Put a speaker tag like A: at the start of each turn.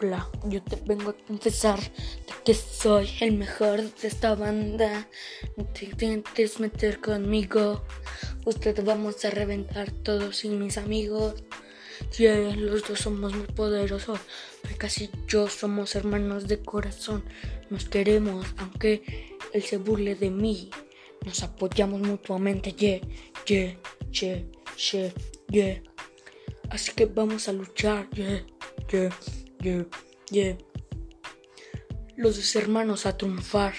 A: Yo te vengo a confesar de que soy el mejor de esta banda. No te intentes meter conmigo. Ustedes vamos a reventar todos y mis amigos. Yeah, los dos somos muy poderosos. Casi yo somos hermanos de corazón. Nos queremos, aunque él se burle de mí. Nos apoyamos mutuamente. Yeah, yeah, yeah, yeah, yeah. Así que vamos a luchar. Yeah, yeah, yeah, yeah. Los hermanos a triunfar.